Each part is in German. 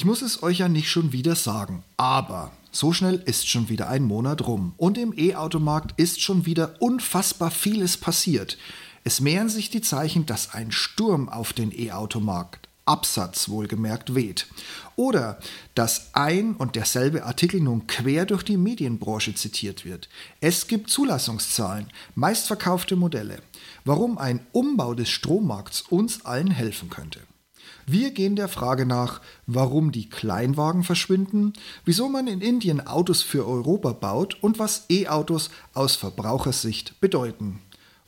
Ich muss es euch ja nicht schon wieder sagen, aber so schnell ist schon wieder ein Monat rum und im E-Automarkt ist schon wieder unfassbar vieles passiert. Es mehren sich die Zeichen, dass ein Sturm auf den E-Automarkt Absatz wohlgemerkt weht. Oder dass ein und derselbe Artikel nun quer durch die Medienbranche zitiert wird. Es gibt Zulassungszahlen, meistverkaufte Modelle. Warum ein Umbau des Strommarkts uns allen helfen könnte. Wir gehen der Frage nach, warum die Kleinwagen verschwinden, wieso man in Indien Autos für Europa baut und was E-Autos aus Verbrauchersicht bedeuten.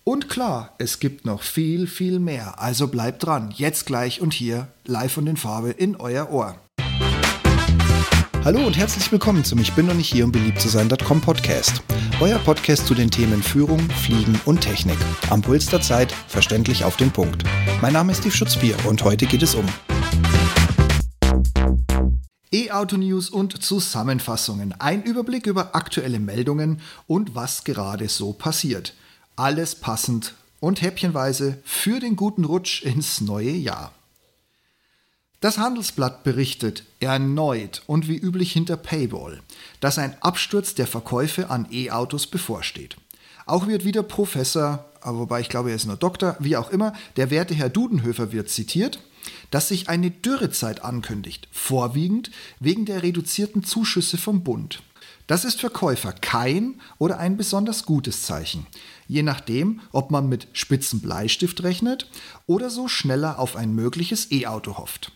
Und klar, es gibt noch viel, viel mehr. Also bleibt dran, jetzt gleich und hier, live und in Farbe in euer Ohr. Hallo und herzlich willkommen zum Ich bin noch nicht hier, um beliebt zu sein.com Podcast. Euer Podcast zu den Themen Führung, Fliegen und Technik. Am Puls der Zeit, verständlich auf den Punkt. Mein Name ist Steve Schutzbier und heute geht es um E-Auto-News und Zusammenfassungen. Ein Überblick über aktuelle Meldungen und was gerade so passiert. Alles passend und häppchenweise für den guten Rutsch ins neue Jahr. Das Handelsblatt berichtet erneut und wie üblich hinter Paywall, dass ein Absturz der Verkäufe an E-Autos bevorsteht. Auch wird wieder Professor, wobei ich glaube, er ist nur Doktor, wie auch immer, der werte Herr Dudenhöfer wird zitiert, dass sich eine Dürrezeit ankündigt, vorwiegend wegen der reduzierten Zuschüsse vom Bund. Das ist für Käufer kein oder ein besonders gutes Zeichen, je nachdem, ob man mit spitzen Bleistift rechnet oder so schneller auf ein mögliches E-Auto hofft.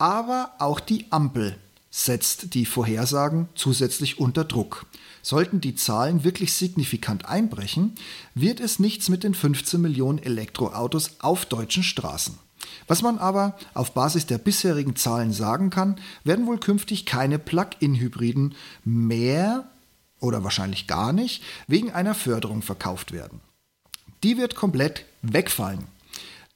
Aber auch die Ampel setzt die Vorhersagen zusätzlich unter Druck. Sollten die Zahlen wirklich signifikant einbrechen, wird es nichts mit den 15 Millionen Elektroautos auf deutschen Straßen. Was man aber auf Basis der bisherigen Zahlen sagen kann, werden wohl künftig keine Plug-in-Hybriden mehr oder wahrscheinlich gar nicht wegen einer Förderung verkauft werden. Die wird komplett wegfallen.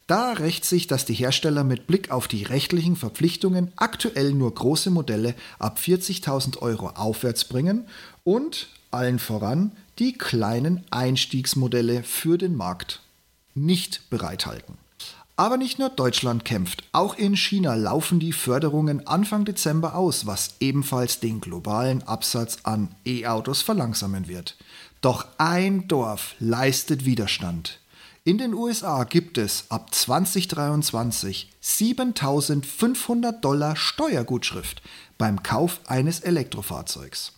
Da rächt sich, dass die Hersteller mit Blick auf die rechtlichen Verpflichtungen aktuell nur große Modelle ab 40.000 Euro aufwärts bringen und allen voran die kleinen Einstiegsmodelle für den Markt nicht bereithalten. Aber nicht nur Deutschland kämpft, auch in China laufen die Förderungen Anfang Dezember aus, was ebenfalls den globalen Absatz an E-Autos verlangsamen wird. Doch ein Dorf leistet Widerstand. In den USA gibt es ab 2023 7500 Dollar Steuergutschrift beim Kauf eines Elektrofahrzeugs.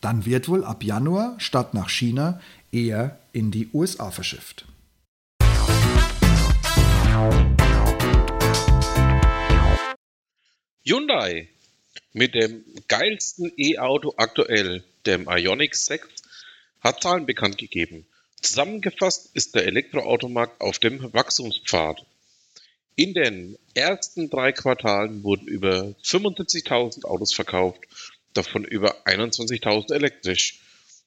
Dann wird wohl ab Januar statt nach China eher in die USA verschifft. Hyundai mit dem geilsten E-Auto aktuell, dem Ioniq 6, hat Zahlen bekannt gegeben. Zusammengefasst ist der Elektroautomarkt auf dem Wachstumspfad. In den ersten drei Quartalen wurden über 75.000 Autos verkauft, davon über 21.000 elektrisch.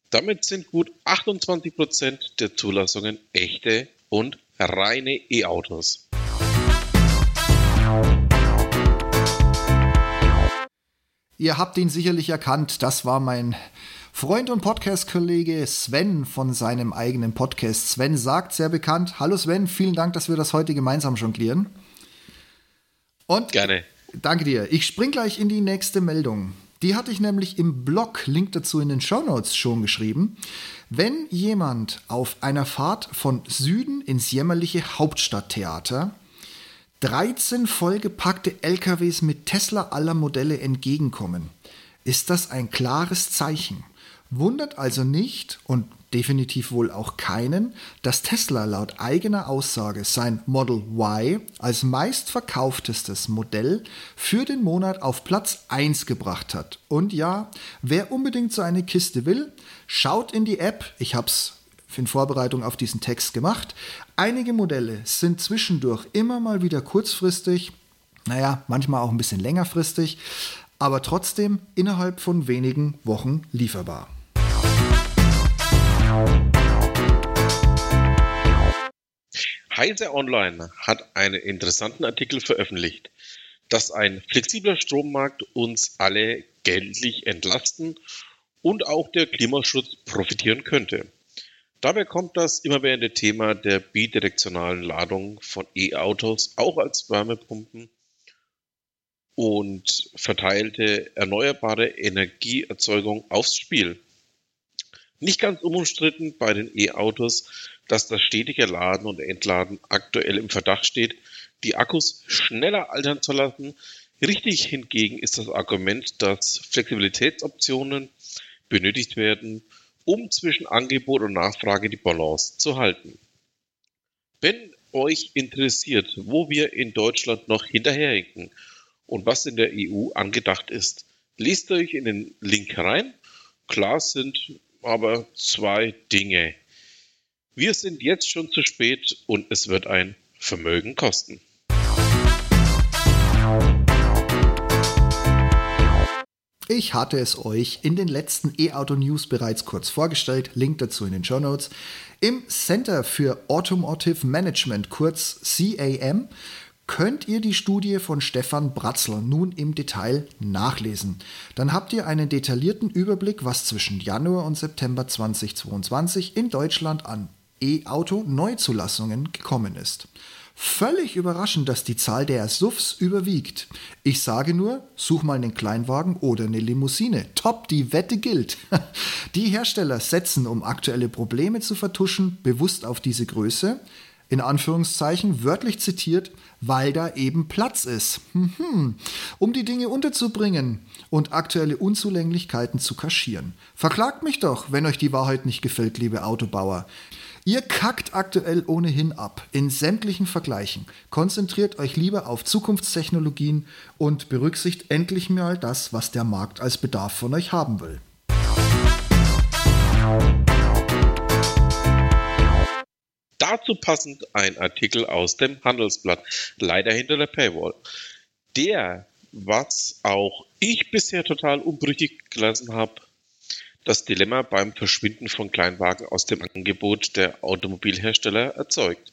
Damit sind gut 28 Prozent der Zulassungen echte und reine E-Autos. Ihr habt ihn sicherlich erkannt, das war mein Freund und Podcast-Kollege Sven von seinem eigenen Podcast. Sven sagt sehr bekannt. Hallo Sven, vielen Dank, dass wir das heute gemeinsam jonglieren. Und Gerne. Danke dir. Ich spring gleich in die nächste Meldung. Die hatte ich nämlich im Blog, Link dazu in den Show Notes schon geschrieben. Wenn jemand auf einer Fahrt von Süden ins jämmerliche Hauptstadttheater 13 vollgepackte LKWs mit Tesla aller Modelle entgegenkommen, ist das ein klares Zeichen. Wundert also nicht und definitiv wohl auch keinen, dass Tesla laut eigener Aussage sein Model Y als meistverkauftestes Modell für den Monat auf Platz 1 gebracht hat. Und ja, wer unbedingt so eine Kiste will, schaut in die App. Ich habe es in Vorbereitung auf diesen Text gemacht. Einige Modelle sind zwischendurch immer mal wieder kurzfristig, naja, manchmal auch ein bisschen längerfristig, aber trotzdem innerhalb von wenigen Wochen lieferbar. Heise Online hat einen interessanten Artikel veröffentlicht, dass ein flexibler Strommarkt uns alle geldlich entlasten und auch der Klimaschutz profitieren könnte. Dabei kommt das immerwährende Thema der bidirektionalen Ladung von E-Autos auch als Wärmepumpen und verteilte erneuerbare Energieerzeugung aufs Spiel. Nicht ganz unumstritten bei den E-Autos, dass das stetige Laden und Entladen aktuell im Verdacht steht, die Akkus schneller altern zu lassen. Richtig hingegen ist das Argument, dass Flexibilitätsoptionen benötigt werden, um zwischen Angebot und Nachfrage die Balance zu halten. Wenn euch interessiert, wo wir in Deutschland noch hinterherhinken und was in der EU angedacht ist, lest euch in den Link rein. Klar sind aber zwei Dinge. Wir sind jetzt schon zu spät und es wird ein Vermögen kosten. Ich hatte es euch in den letzten E-Auto News bereits kurz vorgestellt, Link dazu in den Show Notes. Im Center für Automotive Management, kurz CAM, könnt ihr die Studie von Stefan Bratzler nun im Detail nachlesen. Dann habt ihr einen detaillierten Überblick, was zwischen Januar und September 2022 in Deutschland an E-Auto-Neuzulassungen gekommen ist. Völlig überraschend, dass die Zahl der SUVs überwiegt. Ich sage nur, such mal einen Kleinwagen oder eine Limousine. Top, die Wette gilt. Die Hersteller setzen, um aktuelle Probleme zu vertuschen, bewusst auf diese Größe. In Anführungszeichen wörtlich zitiert, weil da eben Platz ist. Um die Dinge unterzubringen und aktuelle Unzulänglichkeiten zu kaschieren. Verklagt mich doch, wenn euch die Wahrheit nicht gefällt, liebe Autobauer. Ihr kackt aktuell ohnehin ab in sämtlichen Vergleichen. Konzentriert euch lieber auf Zukunftstechnologien und berücksichtigt endlich mal das, was der Markt als Bedarf von euch haben will. Dazu passend ein Artikel aus dem Handelsblatt, leider hinter der Paywall. Der, was auch ich bisher total unbrüchig gelassen habe, das Dilemma beim Verschwinden von Kleinwagen aus dem Angebot der Automobilhersteller erzeugt.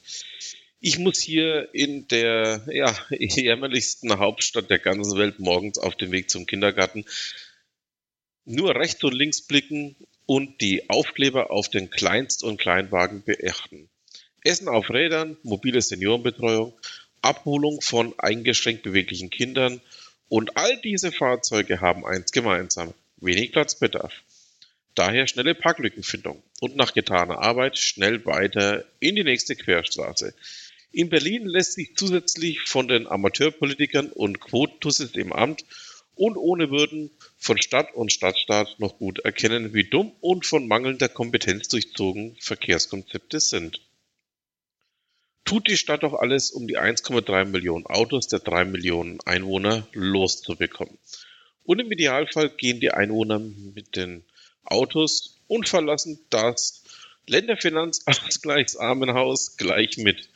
Ich muss hier in der ja, ärmlichsten Hauptstadt der ganzen Welt morgens auf dem Weg zum Kindergarten nur rechts und links blicken und die Aufkleber auf den Kleinst- und Kleinwagen beachten. Essen auf Rädern, mobile Seniorenbetreuung, Abholung von eingeschränkt beweglichen Kindern und all diese Fahrzeuge haben eins gemeinsam, wenig Platzbedarf. Daher schnelle Parklückenfindung und nach getaner Arbeit schnell weiter in die nächste Querstraße. In Berlin lässt sich zusätzlich von den Amateurpolitikern und Quotentussis im Amt und ohne Würden von Stadt und Stadtstaat noch gut erkennen, wie dumm und von mangelnder Kompetenz durchzogen Verkehrskonzepte sind. Tut die Stadt doch alles, um die 1,3 Millionen Autos der 3 Millionen Einwohner loszubekommen. Und im Idealfall gehen die Einwohner mit den Autos und verlassen das Länderfinanzausgleichsarmenhaus gleich mit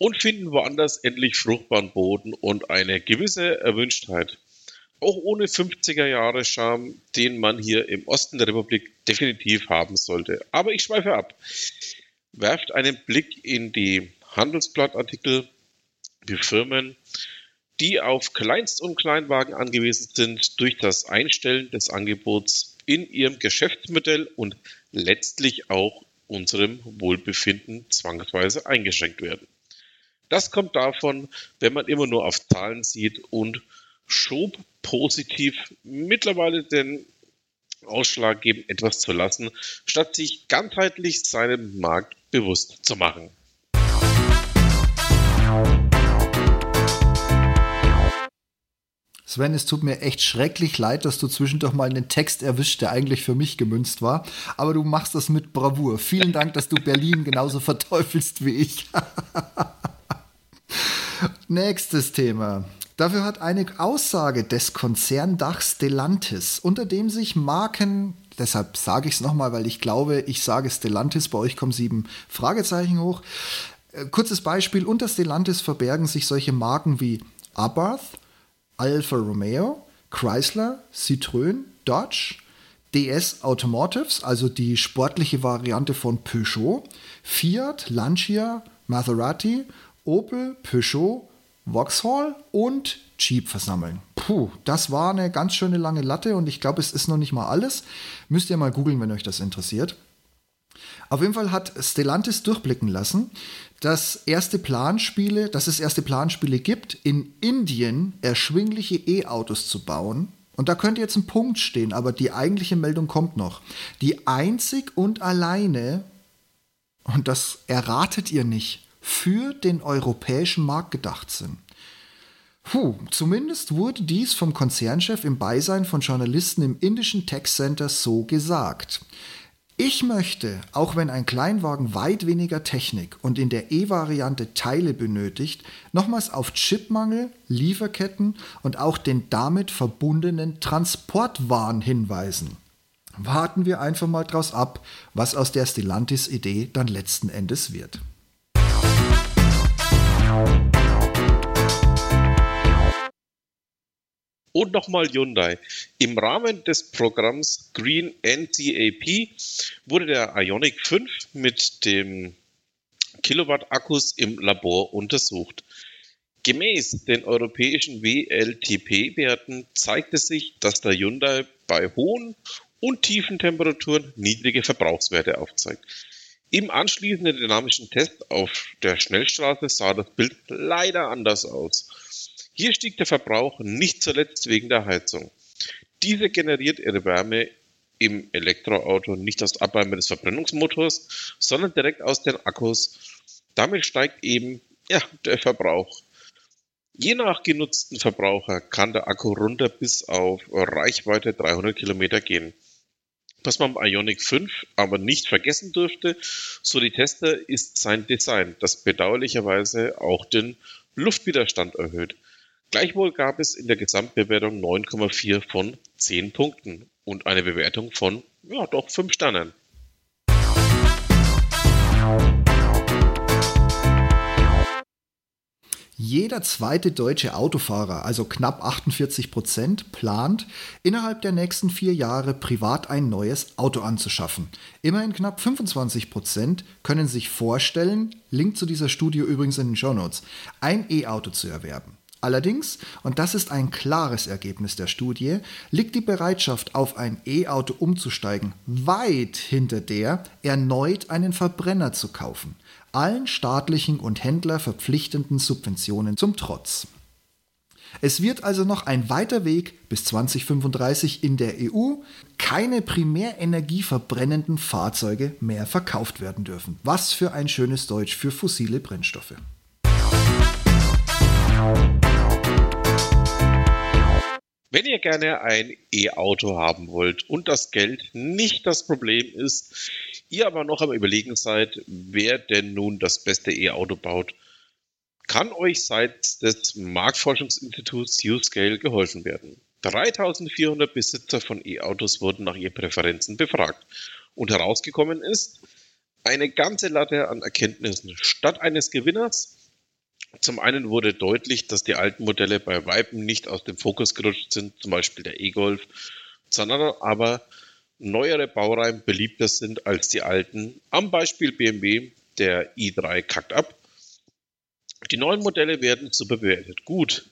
und finden woanders endlich fruchtbaren Boden und eine gewisse Erwünschtheit. Auch ohne 50er Jahre Charme, den man hier im Osten der Republik definitiv haben sollte. Aber ich schweife ab. Werft einen Blick in die Handelsblattartikel. Die Firmen die auf Kleinst- und Kleinwagen angewiesen sind, durch das Einstellen des Angebots in ihrem Geschäftsmodell und letztlich auch unserem Wohlbefinden zwangsweise eingeschränkt werden. Das kommt davon, wenn man immer nur auf Zahlen sieht und schob positiv mittlerweile den Ausschlag geben, etwas zu lassen, statt sich ganzheitlich seinem Markt bewusst zu machen. Sven, es tut mir echt schrecklich leid, dass du zwischendurch mal einen Text erwischt, der eigentlich für mich gemünzt war. Aber du machst das mit Bravour. Vielen Dank, dass du Berlin genauso verteufelst wie ich. Nächstes Thema. Dafür hat eine Aussage des Konzerndachs Stellantis, unter dem sich Marken, deshalb sage ich es nochmal, weil ich glaube, ich sage Stellantis, bei euch kommen sieben Fragezeichen hoch. Äh, kurzes Beispiel, unter Stellantis verbergen sich solche Marken wie Abarth, Alfa Romeo, Chrysler, Citroën, Dodge, DS Automotives, also die sportliche Variante von Peugeot, Fiat, Lancia, Maserati, Opel, Peugeot, Vauxhall und Jeep versammeln. Puh, das war eine ganz schöne lange Latte und ich glaube, es ist noch nicht mal alles. Müsst ihr mal googeln, wenn euch das interessiert. Auf jeden Fall hat Stellantis durchblicken lassen, dass erste Planspiele, dass es erste Planspiele gibt, in Indien erschwingliche E-Autos zu bauen. Und da könnte jetzt ein Punkt stehen, aber die eigentliche Meldung kommt noch. Die einzig und alleine, und das erratet ihr nicht, für den europäischen Markt gedacht sind. Puh, zumindest wurde dies vom Konzernchef im Beisein von Journalisten im indischen Tech Center so gesagt. Ich möchte, auch wenn ein Kleinwagen weit weniger Technik und in der E-Variante Teile benötigt, nochmals auf Chipmangel, Lieferketten und auch den damit verbundenen Transportwahn hinweisen. Warten wir einfach mal draus ab, was aus der Stellantis-Idee dann letzten Endes wird. Und nochmal Hyundai. Im Rahmen des Programms Green NCAP wurde der Ionic 5 mit dem Kilowatt-Akkus im Labor untersucht. Gemäß den europäischen WLTP-Werten zeigte sich, dass der Hyundai bei hohen und tiefen Temperaturen niedrige Verbrauchswerte aufzeigt. Im anschließenden dynamischen Test auf der Schnellstraße sah das Bild leider anders aus. Hier stieg der Verbrauch nicht zuletzt wegen der Heizung. Diese generiert ihre Wärme im Elektroauto nicht aus Abwärme des Verbrennungsmotors, sondern direkt aus den Akkus. Damit steigt eben ja, der Verbrauch. Je nach genutzten Verbraucher kann der Akku runter bis auf Reichweite 300 Kilometer gehen. Was man beim Ionic 5 aber nicht vergessen dürfte, so die Tester, ist sein Design, das bedauerlicherweise auch den Luftwiderstand erhöht. Gleichwohl gab es in der Gesamtbewertung 9,4 von 10 Punkten und eine Bewertung von, ja, doch 5 Sternen. Jeder zweite deutsche Autofahrer, also knapp 48 Prozent, plant, innerhalb der nächsten vier Jahre privat ein neues Auto anzuschaffen. Immerhin knapp 25 Prozent können sich vorstellen, Link zu dieser Studie übrigens in den Show Notes, ein E-Auto zu erwerben. Allerdings, und das ist ein klares Ergebnis der Studie, liegt die Bereitschaft, auf ein E-Auto umzusteigen, weit hinter der, erneut einen Verbrenner zu kaufen. Allen staatlichen und Händler verpflichtenden Subventionen zum Trotz. Es wird also noch ein weiter Weg bis 2035 in der EU keine primärenergieverbrennenden Fahrzeuge mehr verkauft werden dürfen. Was für ein schönes Deutsch für fossile Brennstoffe. Wenn ihr gerne ein E-Auto haben wollt und das Geld nicht das Problem ist, ihr aber noch am Überlegen seid, wer denn nun das beste E-Auto baut, kann euch seitens des Marktforschungsinstituts U-Scale geholfen werden. 3400 Besitzer von E-Autos wurden nach ihren Präferenzen befragt und herausgekommen ist eine ganze Latte an Erkenntnissen. Statt eines Gewinners zum einen wurde deutlich, dass die alten Modelle bei Weitem nicht aus dem Fokus gerutscht sind, zum Beispiel der E-Golf, sondern aber neuere Baureihen beliebter sind als die alten. Am Beispiel BMW, der i3 kackt ab. Die neuen Modelle werden super bewertet. Gut,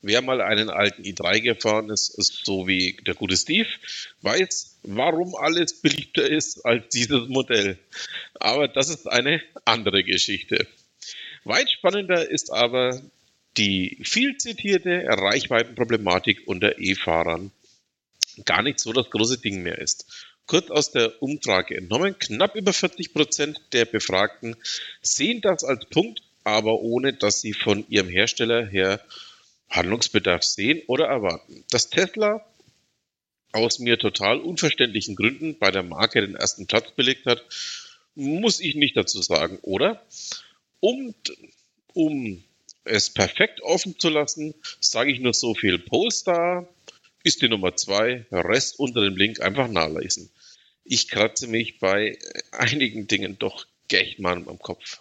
wer mal einen alten i3 gefahren ist, ist so wie der gute Steve, weiß, warum alles beliebter ist als dieses Modell. Aber das ist eine andere Geschichte. Weit spannender ist aber die viel zitierte Reichweitenproblematik unter E-Fahrern. Gar nicht so das große Ding mehr ist. Kurz aus der Umfrage entnommen, knapp über 40 Prozent der Befragten sehen das als Punkt, aber ohne dass sie von ihrem Hersteller her Handlungsbedarf sehen oder erwarten. Dass Tesla aus mir total unverständlichen Gründen bei der Marke den ersten Platz belegt hat, muss ich nicht dazu sagen, oder? Um, um es perfekt offen zu lassen, sage ich nur so viel. Polestar ist die Nummer zwei, Rest unter dem Link einfach nachlesen. Ich kratze mich bei einigen Dingen doch echt mal am Kopf.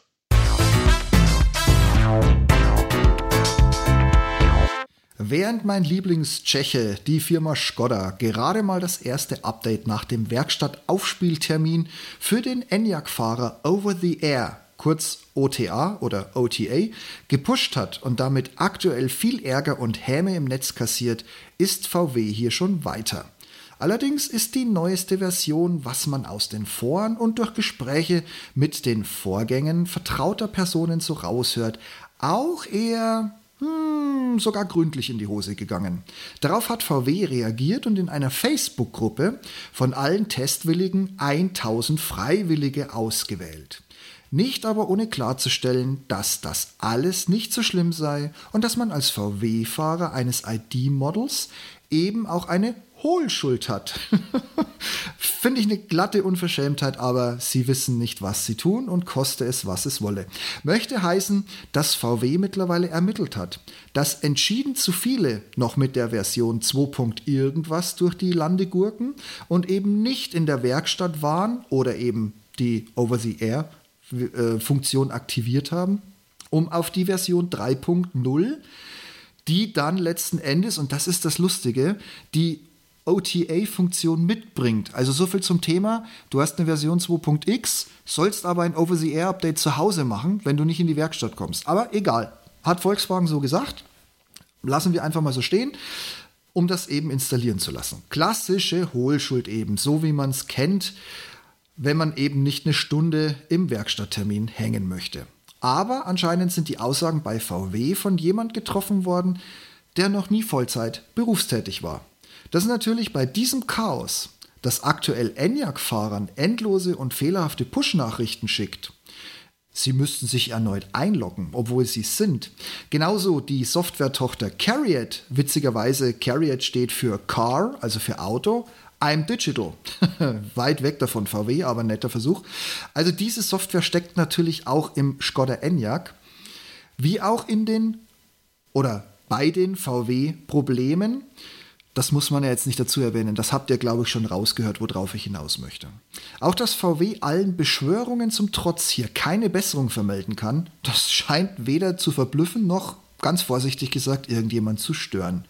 Während mein Lieblingstscheche, die Firma Skoda, gerade mal das erste Update nach dem Werkstattaufspieltermin für den Enyaq-Fahrer Over the Air kurz OTA oder OTA, gepusht hat und damit aktuell viel Ärger und Häme im Netz kassiert, ist VW hier schon weiter. Allerdings ist die neueste Version, was man aus den Foren und durch Gespräche mit den Vorgängen vertrauter Personen so raushört, auch eher hm, sogar gründlich in die Hose gegangen. Darauf hat VW reagiert und in einer Facebook-Gruppe von allen Testwilligen 1000 Freiwillige ausgewählt. Nicht aber ohne klarzustellen, dass das alles nicht so schlimm sei und dass man als VW-Fahrer eines ID-Models eben auch eine Hohlschuld hat. Finde ich eine glatte Unverschämtheit, aber sie wissen nicht, was sie tun und koste es, was es wolle. Möchte heißen, dass VW mittlerweile ermittelt hat, dass entschieden zu viele noch mit der Version 2. irgendwas durch die Lande gurken und eben nicht in der Werkstatt waren oder eben die Over-the-Air-Funktion aktiviert haben, um auf die Version 3.0 die dann letzten Endes, und das ist das Lustige, die OTA-Funktion mitbringt. Also so viel zum Thema, du hast eine Version 2.x, sollst aber ein Over-the-Air-Update zu Hause machen, wenn du nicht in die Werkstatt kommst. Aber egal, hat Volkswagen so gesagt. Lassen wir einfach mal so stehen, um das eben installieren zu lassen. Klassische Hohlschuld eben, so wie man es kennt, wenn man eben nicht eine Stunde im Werkstatttermin hängen möchte. Aber anscheinend sind die Aussagen bei VW von jemand getroffen worden, der noch nie Vollzeit berufstätig war. Das natürlich bei diesem Chaos, das aktuell ENIAC-Fahrern endlose und fehlerhafte Push-Nachrichten schickt. Sie müssten sich erneut einloggen, obwohl sie sind. Genauso die Softwaretochter Carriot, witzigerweise Carriot steht für Car, also für Auto, I'm Digital. Weit weg davon VW, aber netter Versuch. Also diese Software steckt natürlich auch im Skoda Enyaq, wie auch in den oder bei den VW-Problemen. Das muss man ja jetzt nicht dazu erwähnen. Das habt ihr, glaube ich, schon rausgehört, worauf ich hinaus möchte. Auch dass VW allen Beschwörungen zum Trotz hier keine Besserung vermelden kann, das scheint weder zu verblüffen noch, ganz vorsichtig gesagt, irgendjemand zu stören.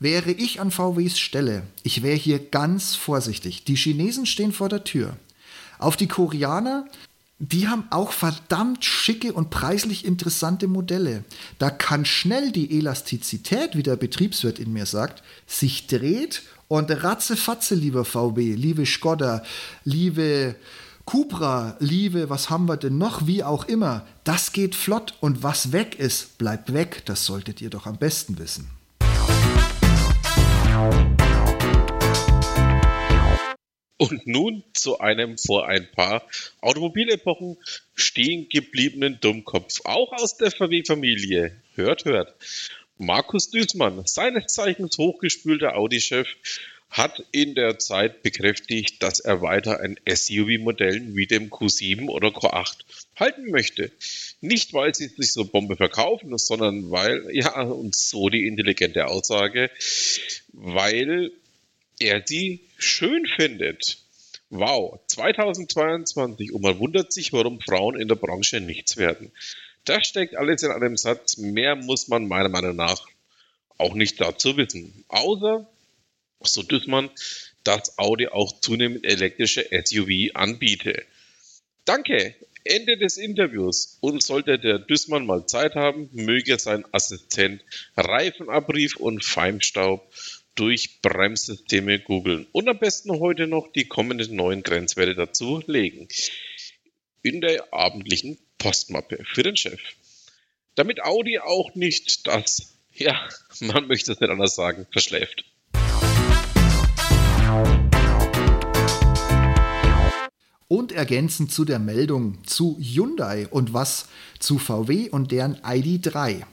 Wäre ich an VWs Stelle, ich wäre hier ganz vorsichtig. Die Chinesen stehen vor der Tür. Auf die Koreaner die haben auch verdammt schicke und preislich interessante Modelle. Da kann schnell die Elastizität, wie der Betriebswirt in mir sagt, sich dreht und ratzefatze, lieber VW, liebe Skoda, liebe Cupra, liebe, was haben wir denn noch, wie auch immer, das geht flott und was weg ist, bleibt weg. Das solltet ihr doch am besten wissen. Und nun zu einem vor ein paar Automobilepochen stehen gebliebenen Dummkopf, auch aus der VW-Familie. Hört, hört. Markus Düßmann, seines Zeichens hochgespülter Audi-Chef, hat in der Zeit bekräftigt, dass er weiter ein SUV-Modell wie dem Q7 oder Q8 halten möchte. Nicht, weil sie sich so Bombe verkaufen, sondern weil, ja, und so die intelligente Aussage, weil er sie schön findet. Wow, 2022 und man wundert sich, warum Frauen in der Branche nichts werden. Das steckt alles in einem Satz. Mehr muss man meiner Meinung nach auch nicht dazu wissen. Außer, so man, dass Audi auch zunehmend elektrische SUV anbiete. Danke. Ende des Interviews. Und sollte der Düssmann mal Zeit haben, möge sein Assistent Reifenabrieb und Feinstaub durch Bremssysteme googeln und am besten heute noch die kommenden neuen Grenzwerte dazu legen. In der abendlichen Postmappe für den Chef. Damit Audi auch nicht das, ja, man möchte es nicht anders sagen, verschläft. Und ergänzend zu der Meldung zu Hyundai und was zu VW und deren ID3.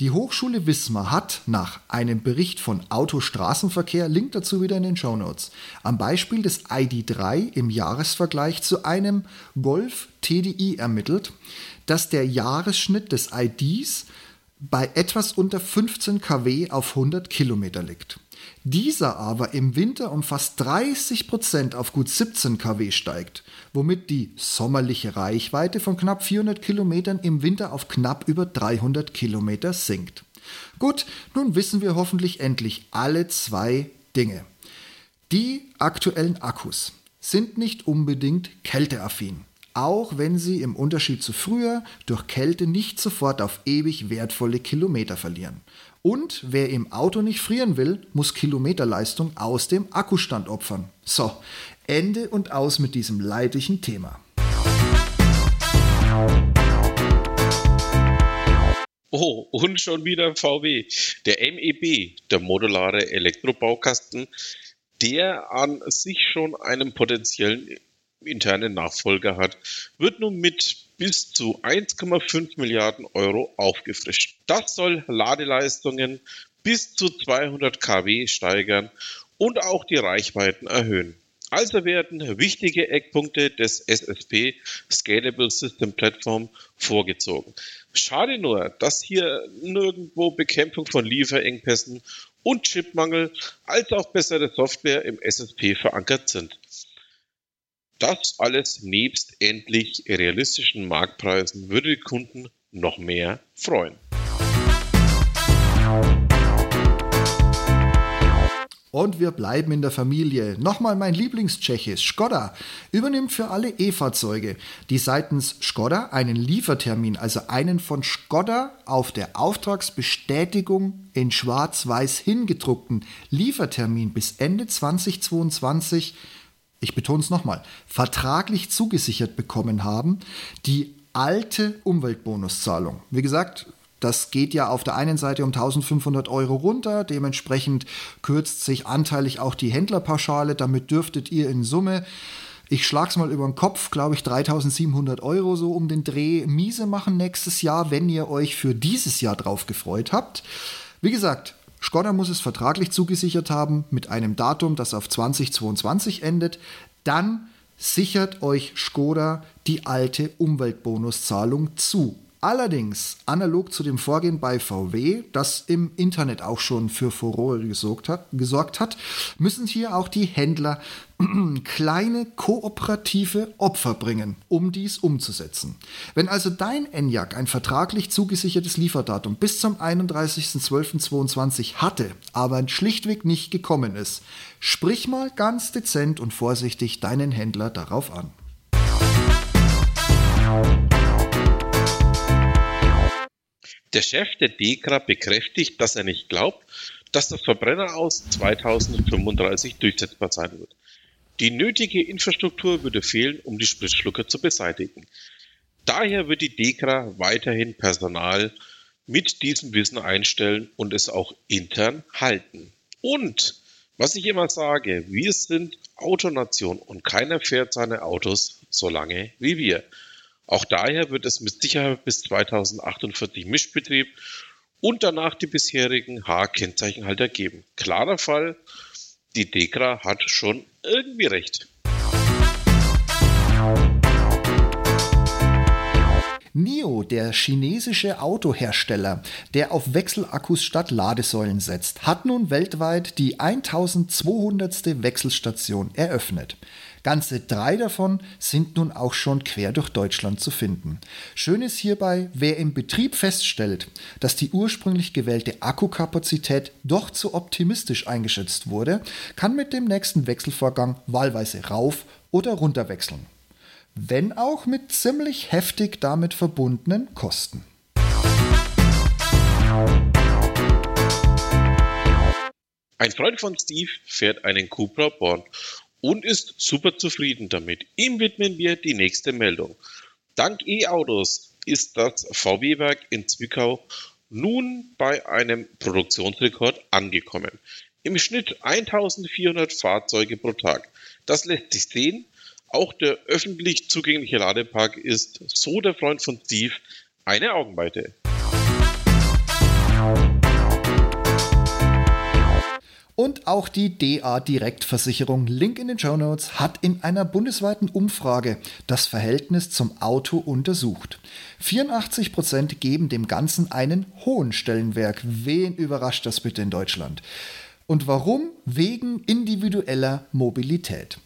Die Hochschule Wismar hat nach einem Bericht von Autostraßenverkehr, Link dazu wieder in den Show Notes, am Beispiel des ID3 im Jahresvergleich zu einem Golf TDI ermittelt, dass der Jahresschnitt des IDs bei etwas unter 15 kW auf 100 Kilometer liegt. Dieser aber im Winter um fast 30 Prozent auf gut 17 kW steigt, womit die sommerliche Reichweite von knapp 400 Kilometern im Winter auf knapp über 300 Kilometer sinkt. Gut, nun wissen wir hoffentlich endlich alle zwei Dinge. Die aktuellen Akkus sind nicht unbedingt kälteaffin, auch wenn sie im Unterschied zu früher durch Kälte nicht sofort auf ewig wertvolle Kilometer verlieren. Und wer im Auto nicht frieren will, muss Kilometerleistung aus dem Akkustand opfern. So, Ende und aus mit diesem leidlichen Thema. Oh, und schon wieder VW. Der MEB, der modulare Elektrobaukasten, der an sich schon einen potenziellen internen Nachfolger hat, wird nun mit bis zu 1,5 Milliarden Euro aufgefrischt. Das soll Ladeleistungen bis zu 200 kW steigern und auch die Reichweiten erhöhen. Also werden wichtige Eckpunkte des SSP Scalable System Platform vorgezogen. Schade nur, dass hier nirgendwo Bekämpfung von Lieferengpässen und Chipmangel als auch bessere Software im SSP verankert sind. Das alles nebst endlich realistischen Marktpreisen würde die Kunden noch mehr freuen. Und wir bleiben in der Familie. Nochmal mein Lieblingstschechisch. Skoda übernimmt für alle E-Fahrzeuge, die seitens Skoda einen Liefertermin, also einen von Skoda auf der Auftragsbestätigung in schwarz-weiß hingedruckten Liefertermin bis Ende 2022, ich betone es nochmal, vertraglich zugesichert bekommen haben, die alte Umweltbonuszahlung. Wie gesagt, das geht ja auf der einen Seite um 1500 Euro runter, dementsprechend kürzt sich anteilig auch die Händlerpauschale, damit dürftet ihr in Summe, ich schlag's mal über den Kopf, glaube ich 3700 Euro so um den Dreh miese machen nächstes Jahr, wenn ihr euch für dieses Jahr drauf gefreut habt. Wie gesagt, Skoda muss es vertraglich zugesichert haben mit einem Datum, das auf 2022 endet. Dann sichert euch Skoda die alte Umweltbonuszahlung zu. Allerdings, analog zu dem Vorgehen bei VW, das im Internet auch schon für Furore gesorgt hat, gesorgt hat müssen hier auch die Händler kleine kooperative Opfer bringen, um dies umzusetzen. Wenn also dein Enyaq ein vertraglich zugesichertes Lieferdatum bis zum 31.12.22 hatte, aber schlichtweg nicht gekommen ist, sprich mal ganz dezent und vorsichtig deinen Händler darauf an. Der Chef der DEKRA bekräftigt, dass er nicht glaubt, dass das Verbrenner aus 2035 durchsetzbar sein wird. Die nötige Infrastruktur würde fehlen, um die Spritschlucker zu beseitigen. Daher wird die DEKRA weiterhin Personal mit diesem Wissen einstellen und es auch intern halten. Und was ich immer sage, wir sind Autonation und keiner fährt seine Autos so lange wie wir. Auch daher wird es mit Sicherheit bis 2048 Mischbetrieb und danach die bisherigen H-Kennzeichenhalter geben. Klarer Fall, die Dekra hat schon irgendwie recht. NIO, der chinesische Autohersteller, der auf Wechselakkus statt Ladesäulen setzt, hat nun weltweit die 1200. Wechselstation eröffnet. Ganze drei davon sind nun auch schon quer durch Deutschland zu finden. Schön ist hierbei, wer im Betrieb feststellt, dass die ursprünglich gewählte Akkukapazität doch zu optimistisch eingeschätzt wurde, kann mit dem nächsten Wechselvorgang wahlweise rauf oder runter wechseln. Wenn auch mit ziemlich heftig damit verbundenen Kosten. Ein Freund von Steve fährt einen Cupra Born und ist super zufrieden damit. Ihm widmen wir die nächste Meldung. Dank E-Autos ist das VW-Werk in Zwickau nun bei einem Produktionsrekord angekommen. Im Schnitt 1400 Fahrzeuge pro Tag. Das lässt sich sehen. Auch der öffentlich zugängliche Ladepark ist, so der Freund von Steve, eine Augenweite. Und auch die DA Direktversicherung, Link in den Show Notes, hat in einer bundesweiten Umfrage das Verhältnis zum Auto untersucht. 84 Prozent geben dem Ganzen einen hohen Stellenwert. Wen überrascht das bitte in Deutschland? Und warum? Wegen individueller Mobilität.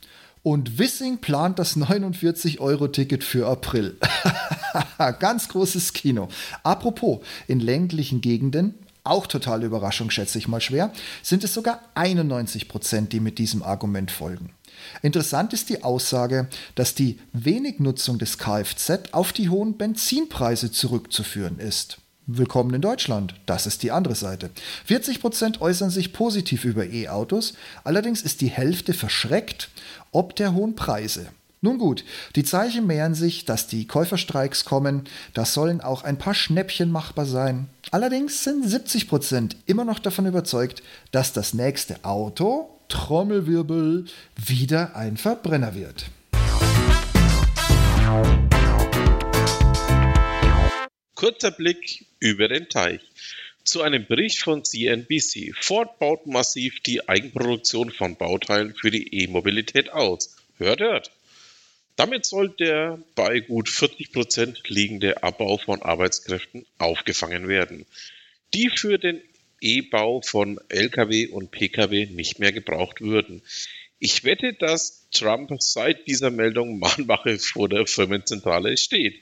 Und Wissing plant das 49-Euro-Ticket für April. Ganz großes Kino. Apropos, in ländlichen Gegenden auch totale Überraschung, schätze ich mal schwer, sind es sogar 91 Prozent, die mit diesem Argument folgen. Interessant ist die Aussage, dass die wenig Nutzung des Kfz auf die hohen Benzinpreise zurückzuführen ist. Willkommen in Deutschland. Das ist die andere Seite. 40% äußern sich positiv über E-Autos, allerdings ist die Hälfte verschreckt ob der hohen Preise. Nun gut, die Zeichen mehren sich, dass die Käuferstreiks kommen, da sollen auch ein paar Schnäppchen machbar sein. Allerdings sind 70% immer noch davon überzeugt, dass das nächste Auto, Trommelwirbel, wieder ein Verbrenner wird. Kurzer Blick über den Teich. Zu einem Bericht von CNBC. Ford baut massiv die Eigenproduktion von Bauteilen für die E-Mobilität aus. Hört, hört. Damit soll der bei gut 40 Prozent liegende Abbau von Arbeitskräften aufgefangen werden, die für den E-Bau von Lkw und Pkw nicht mehr gebraucht würden. Ich wette, dass Trump seit dieser Meldung Mahnwache vor der Firmenzentrale steht.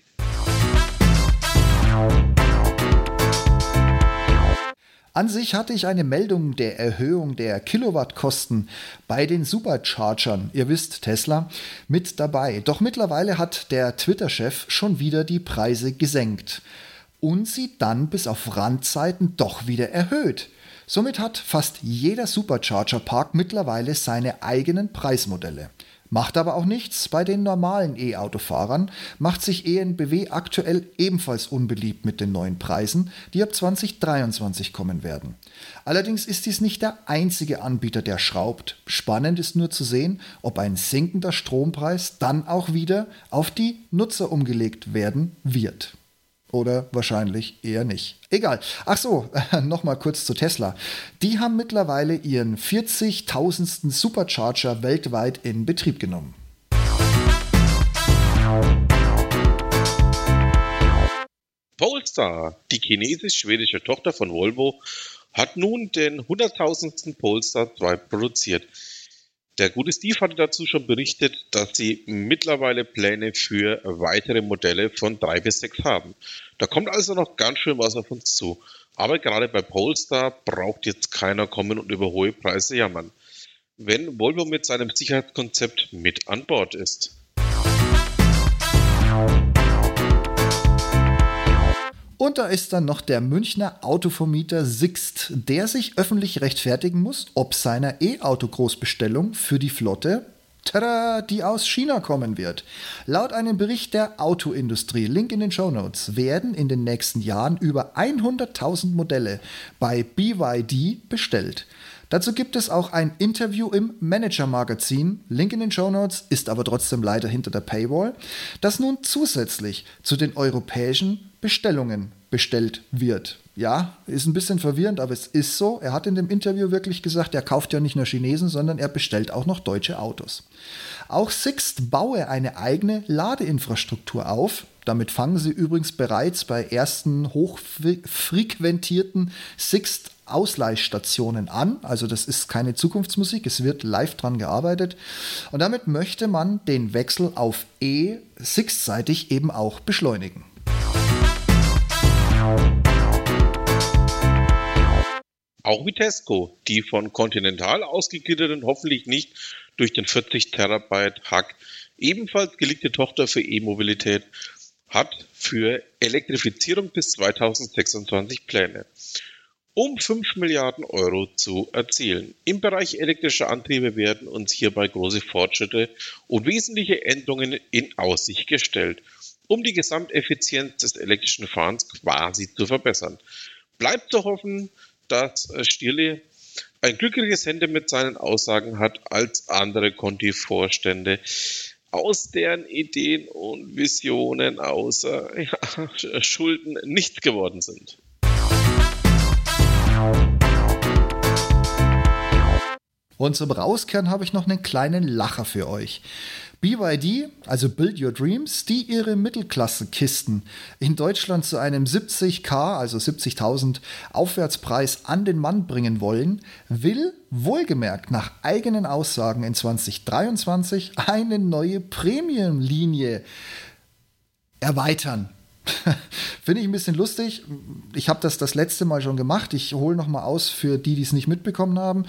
An sich hatte ich eine Meldung der Erhöhung der Kilowattkosten bei den Superchargern, ihr wisst Tesla, mit dabei. Doch mittlerweile hat der Twitter-Chef schon wieder die Preise gesenkt und sie dann bis auf Randzeiten doch wieder erhöht. Somit hat fast jeder Supercharger-Park mittlerweile seine eigenen Preismodelle. Macht aber auch nichts. Bei den normalen E-Autofahrern macht sich ENBW aktuell ebenfalls unbeliebt mit den neuen Preisen, die ab 2023 kommen werden. Allerdings ist dies nicht der einzige Anbieter, der schraubt. Spannend ist nur zu sehen, ob ein sinkender Strompreis dann auch wieder auf die Nutzer umgelegt werden wird. Oder wahrscheinlich eher nicht. Egal. Ach so, nochmal kurz zu Tesla. Die haben mittlerweile ihren 40.000. Supercharger weltweit in Betrieb genommen. Polestar, die chinesisch-schwedische Tochter von Volvo, hat nun den 100.000. Polestar 2 produziert. Der gute Steve hatte dazu schon berichtet, dass sie mittlerweile Pläne für weitere Modelle von drei bis sechs haben. Da kommt also noch ganz schön was auf uns zu. Aber gerade bei Polestar braucht jetzt keiner kommen und über hohe Preise jammern. Wenn Volvo mit seinem Sicherheitskonzept mit an Bord ist. Und da ist dann noch der Münchner Autovermieter Sixt, der sich öffentlich rechtfertigen muss, ob seiner E-Auto-Großbestellung für die Flotte Tada, die aus China kommen wird. Laut einem Bericht der Autoindustrie, Link in den Show Notes, werden in den nächsten Jahren über 100.000 Modelle bei BYD bestellt. Dazu gibt es auch ein Interview im Manager-Magazin, Link in den Show Notes, ist aber trotzdem leider hinter der Paywall, das nun zusätzlich zu den europäischen Bestellungen bestellt wird. Ja, ist ein bisschen verwirrend, aber es ist so. Er hat in dem Interview wirklich gesagt, er kauft ja nicht nur Chinesen, sondern er bestellt auch noch deutsche Autos. Auch Sixt baue eine eigene Ladeinfrastruktur auf. Damit fangen sie übrigens bereits bei ersten hochfrequentierten Sixt Ausleihstationen an. Also das ist keine Zukunftsmusik, es wird live dran gearbeitet. Und damit möchte man den Wechsel auf E Sixt-seitig eben auch beschleunigen. Auch Vitesco, die von Continental ausgegliederten, hoffentlich nicht durch den 40 Terabyte Hack ebenfalls geliebte Tochter für E-Mobilität, hat für Elektrifizierung bis 2026 Pläne, um 5 Milliarden Euro zu erzielen. Im Bereich elektrischer Antriebe werden uns hierbei große Fortschritte und wesentliche Änderungen in Aussicht gestellt – um die Gesamteffizienz des elektrischen Fahrens quasi zu verbessern. Bleibt zu hoffen, dass Stierle ein glückliches Hände mit seinen Aussagen hat als andere Conti-Vorstände, aus deren Ideen und Visionen außer ja, Schulden nichts geworden sind. Und zum Rauskern habe ich noch einen kleinen Lacher für euch. BYD, also Build Your Dreams, die ihre Mittelklasse-Kisten in Deutschland zu einem 70k, also 70.000 Aufwärtspreis an den Mann bringen wollen, will wohlgemerkt nach eigenen Aussagen in 2023 eine neue Premium-Linie erweitern. Finde ich ein bisschen lustig. Ich habe das das letzte Mal schon gemacht. Ich hole noch mal aus für die, die es nicht mitbekommen haben.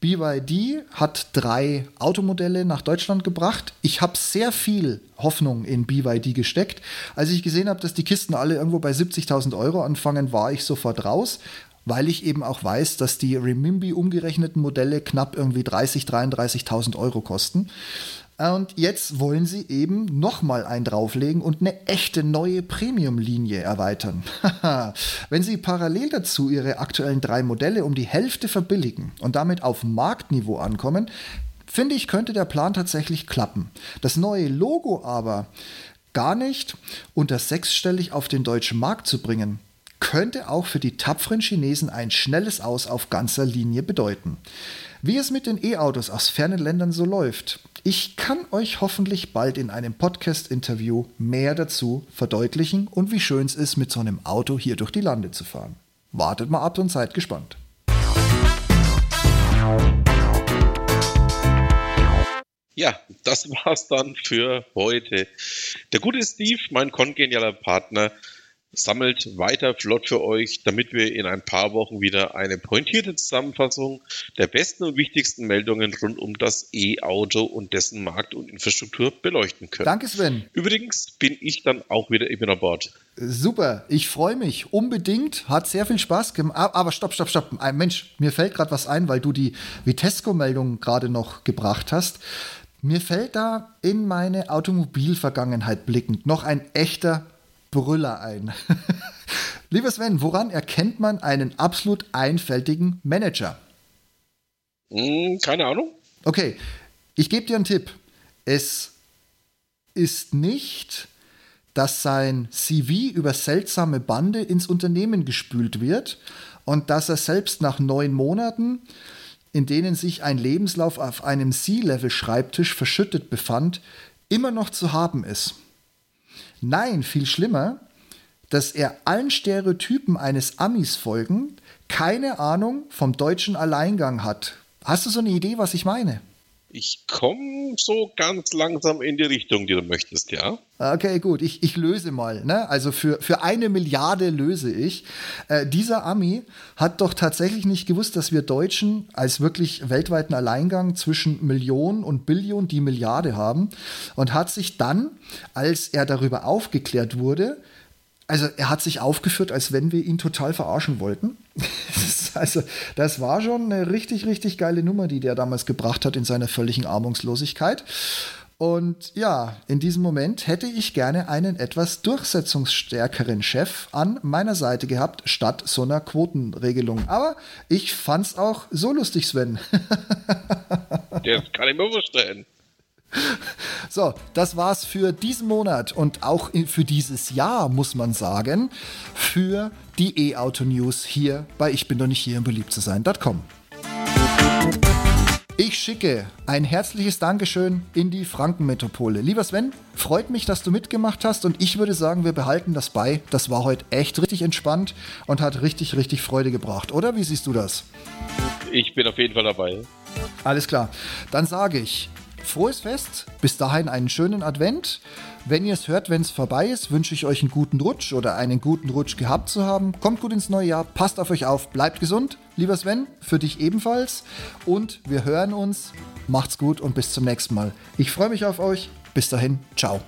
BYD hat drei Automodelle nach Deutschland gebracht. Ich habe sehr viel Hoffnung in BYD gesteckt. Als ich gesehen habe, dass die Kisten alle irgendwo bei 70.000 Euro anfangen, war ich sofort raus weil ich eben auch weiß, dass die Remimbi umgerechneten Modelle knapp irgendwie 30.000, 33.000 Euro kosten. Und jetzt wollen sie eben nochmal einen drauflegen und eine echte neue Premium-Linie erweitern. Wenn sie parallel dazu ihre aktuellen drei Modelle um die Hälfte verbilligen und damit auf Marktniveau ankommen, finde ich, könnte der Plan tatsächlich klappen. Das neue Logo aber gar nicht unter sechsstellig auf den deutschen Markt zu bringen, könnte auch für die tapferen Chinesen ein schnelles Aus auf ganzer Linie bedeuten. Wie es mit den E-Autos aus fernen Ländern so läuft, ich kann euch hoffentlich bald in einem Podcast-Interview mehr dazu verdeutlichen und wie schön es ist, mit so einem Auto hier durch die Lande zu fahren. Wartet mal ab und seid gespannt. Ja, das war's dann für heute. Der gute Steve, mein kongenialer Partner, sammelt weiter flott für euch, damit wir in ein paar Wochen wieder eine pointierte Zusammenfassung der besten und wichtigsten Meldungen rund um das E-Auto und dessen Markt und Infrastruktur beleuchten können. Danke, Sven. Übrigens bin ich dann auch wieder eben an Bord. Super, ich freue mich unbedingt, hat sehr viel Spaß gemacht. Aber stopp, stopp, stopp. Mensch, mir fällt gerade was ein, weil du die Vitesco-Meldung gerade noch gebracht hast. Mir fällt da in meine Automobilvergangenheit blickend noch ein echter Brüller ein. Lieber Sven, woran erkennt man einen absolut einfältigen Manager? Hm, keine Ahnung. Okay, ich gebe dir einen Tipp. Es ist nicht, dass sein CV über seltsame Bande ins Unternehmen gespült wird und dass er selbst nach neun Monaten, in denen sich ein Lebenslauf auf einem C-Level-Schreibtisch verschüttet befand, immer noch zu haben ist. Nein, viel schlimmer, dass er allen Stereotypen eines Amis folgen, keine Ahnung vom deutschen Alleingang hat. Hast du so eine Idee, was ich meine? Ich komme so ganz langsam in die Richtung, die du möchtest, ja. Okay, gut. Ich, ich löse mal. Ne? Also für, für eine Milliarde löse ich. Äh, dieser Ami hat doch tatsächlich nicht gewusst, dass wir Deutschen als wirklich weltweiten Alleingang zwischen Millionen und Billionen die Milliarde haben und hat sich dann, als er darüber aufgeklärt wurde, also er hat sich aufgeführt, als wenn wir ihn total verarschen wollten. also das war schon eine richtig, richtig geile Nummer, die der damals gebracht hat in seiner völligen Armungslosigkeit. Und ja, in diesem Moment hätte ich gerne einen etwas durchsetzungsstärkeren Chef an meiner Seite gehabt, statt so einer Quotenregelung. Aber ich fand's auch so lustig, Sven. Das kann ich mir vorstellen. So, das war's für diesen Monat und auch für dieses Jahr, muss man sagen, für die E-Auto-News hier bei Ich bin doch nicht hier, um beliebt zu sein.com. Ich schicke ein herzliches Dankeschön in die Frankenmetropole. Lieber Sven, freut mich, dass du mitgemacht hast und ich würde sagen, wir behalten das bei. Das war heute echt richtig entspannt und hat richtig, richtig Freude gebracht, oder? Wie siehst du das? Ich bin auf jeden Fall dabei. Alles klar. Dann sage ich, frohes Fest. Bis dahin einen schönen Advent. Wenn ihr es hört, wenn es vorbei ist, wünsche ich euch einen guten Rutsch oder einen guten Rutsch gehabt zu haben. Kommt gut ins neue Jahr, passt auf euch auf, bleibt gesund. Lieber Sven, für dich ebenfalls. Und wir hören uns. Macht's gut und bis zum nächsten Mal. Ich freue mich auf euch. Bis dahin, ciao.